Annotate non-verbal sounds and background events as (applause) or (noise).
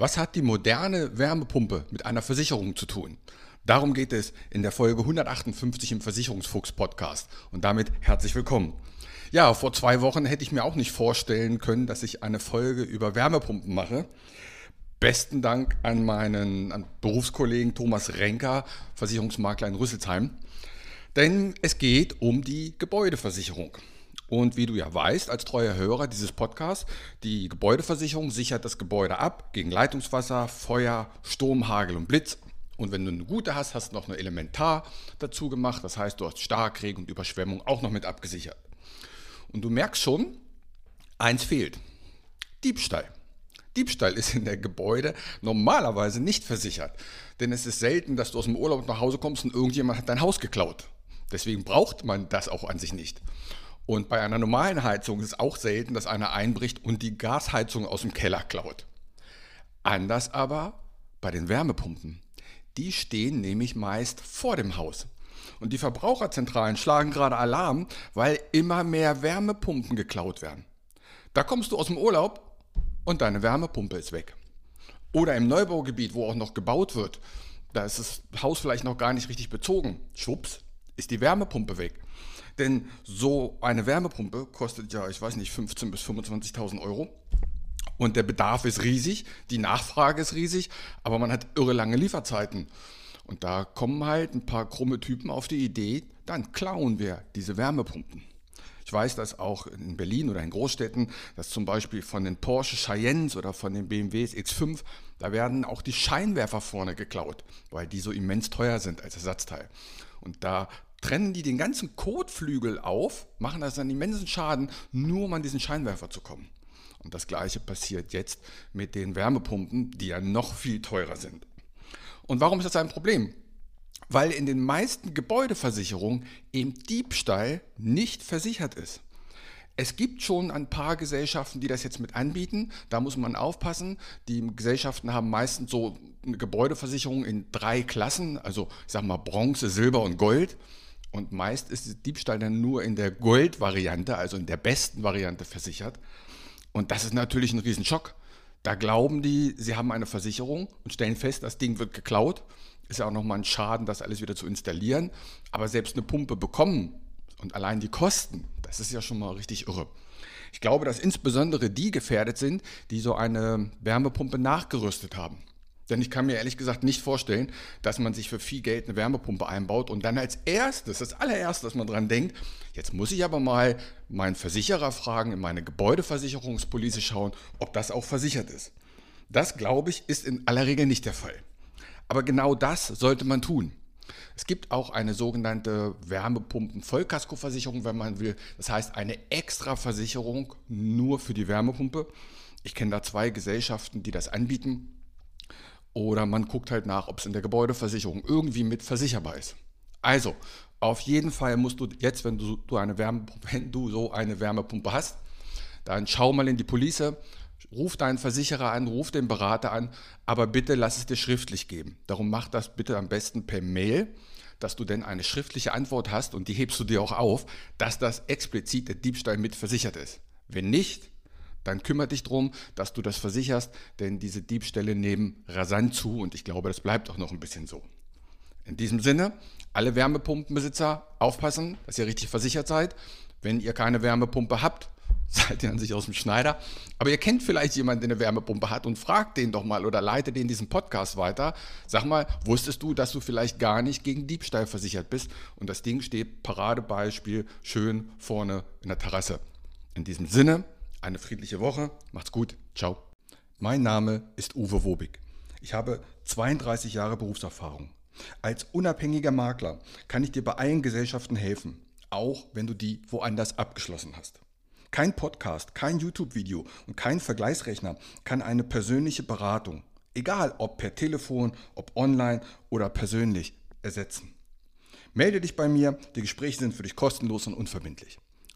Was hat die moderne Wärmepumpe mit einer Versicherung zu tun? Darum geht es in der Folge 158 im Versicherungsfuchs Podcast. Und damit herzlich willkommen. Ja, vor zwei Wochen hätte ich mir auch nicht vorstellen können, dass ich eine Folge über Wärmepumpen mache. Besten Dank an meinen an Berufskollegen Thomas Renker, Versicherungsmakler in Rüsselsheim. Denn es geht um die Gebäudeversicherung. Und wie du ja weißt, als treuer Hörer dieses Podcasts, die Gebäudeversicherung sichert das Gebäude ab gegen Leitungswasser, Feuer, Sturm, Hagel und Blitz. Und wenn du eine gute hast, hast du noch eine Elementar dazu gemacht. Das heißt, du hast Starkregen und Überschwemmung auch noch mit abgesichert. Und du merkst schon, eins fehlt. Diebstahl. Diebstahl ist in der Gebäude normalerweise nicht versichert. Denn es ist selten, dass du aus dem Urlaub nach Hause kommst und irgendjemand hat dein Haus geklaut. Deswegen braucht man das auch an sich nicht. Und bei einer normalen Heizung ist es auch selten, dass einer einbricht und die Gasheizung aus dem Keller klaut. Anders aber bei den Wärmepumpen. Die stehen nämlich meist vor dem Haus. Und die Verbraucherzentralen schlagen gerade Alarm, weil immer mehr Wärmepumpen geklaut werden. Da kommst du aus dem Urlaub und deine Wärmepumpe ist weg. Oder im Neubaugebiet, wo auch noch gebaut wird, da ist das Haus vielleicht noch gar nicht richtig bezogen. Schwupps, ist die Wärmepumpe weg. Denn so eine Wärmepumpe kostet ja, ich weiß nicht, 15.000 bis 25.000 Euro. Und der Bedarf ist riesig, die Nachfrage ist riesig, aber man hat irre lange Lieferzeiten. Und da kommen halt ein paar krumme Typen auf die Idee, dann klauen wir diese Wärmepumpen. Ich weiß dass auch in Berlin oder in Großstädten, dass zum Beispiel von den Porsche Cheyennes oder von den BMWs X5, da werden auch die Scheinwerfer vorne geklaut, weil die so immens teuer sind als Ersatzteil. Und da trennen die den ganzen Kotflügel auf, machen das einen immensen Schaden, nur um an diesen Scheinwerfer zu kommen. Und das gleiche passiert jetzt mit den Wärmepumpen, die ja noch viel teurer sind. Und warum ist das ein Problem? Weil in den meisten Gebäudeversicherungen eben Diebstahl nicht versichert ist. Es gibt schon ein paar Gesellschaften, die das jetzt mit anbieten. Da muss man aufpassen. Die Gesellschaften haben meistens so eine Gebäudeversicherung in drei Klassen, also ich sag mal Bronze, Silber und Gold. Und meist ist Diebstahl dann nur in der Gold-Variante, also in der besten Variante versichert. Und das ist natürlich ein Riesenschock. Da glauben die, sie haben eine Versicherung und stellen fest, das Ding wird geklaut. Ist ja auch nochmal ein Schaden, das alles wieder zu installieren. Aber selbst eine Pumpe bekommen und allein die Kosten, das ist ja schon mal richtig irre. Ich glaube, dass insbesondere die gefährdet sind, die so eine Wärmepumpe nachgerüstet haben. Denn ich kann mir ehrlich gesagt nicht vorstellen, dass man sich für viel Geld eine Wärmepumpe einbaut und dann als erstes, das allererste, dass man dran denkt, jetzt muss ich aber mal meinen Versicherer fragen, in meine Gebäudeversicherungspolice schauen, ob das auch versichert ist. Das, glaube ich, ist in aller Regel nicht der Fall. Aber genau das sollte man tun. Es gibt auch eine sogenannte Wärmepumpen-Vollkaskoversicherung, wenn man will. Das heißt eine Extraversicherung nur für die Wärmepumpe. Ich kenne da zwei Gesellschaften, die das anbieten. Oder man guckt halt nach, ob es in der Gebäudeversicherung irgendwie mit versicherbar ist. Also, auf jeden Fall musst du jetzt, wenn du, du eine Wärme, (laughs) wenn du so eine Wärmepumpe hast, dann schau mal in die Police, ruf deinen Versicherer an, ruf den Berater an, aber bitte lass es dir schriftlich geben. Darum mach das bitte am besten per Mail, dass du denn eine schriftliche Antwort hast und die hebst du dir auch auf, dass das explizit der Diebstahl mit versichert ist. Wenn nicht, dann kümmere dich darum, dass du das versicherst, denn diese Diebstähle nehmen rasant zu und ich glaube, das bleibt auch noch ein bisschen so. In diesem Sinne, alle Wärmepumpenbesitzer aufpassen, dass ihr richtig versichert seid. Wenn ihr keine Wärmepumpe habt, (laughs) seid ihr an sich aus dem Schneider. Aber ihr kennt vielleicht jemanden, der eine Wärmepumpe hat und fragt den doch mal oder leitet den diesen Podcast weiter. Sag mal, wusstest du, dass du vielleicht gar nicht gegen Diebstahl versichert bist? Und das Ding steht Paradebeispiel schön vorne in der Terrasse. In diesem Sinne, eine friedliche Woche. Macht's gut. Ciao. Mein Name ist Uwe Wobig. Ich habe 32 Jahre Berufserfahrung. Als unabhängiger Makler kann ich dir bei allen Gesellschaften helfen, auch wenn du die woanders abgeschlossen hast. Kein Podcast, kein YouTube-Video und kein Vergleichsrechner kann eine persönliche Beratung Egal ob per Telefon, ob online oder persönlich ersetzen. Melde dich bei mir, die Gespräche sind für dich kostenlos und unverbindlich.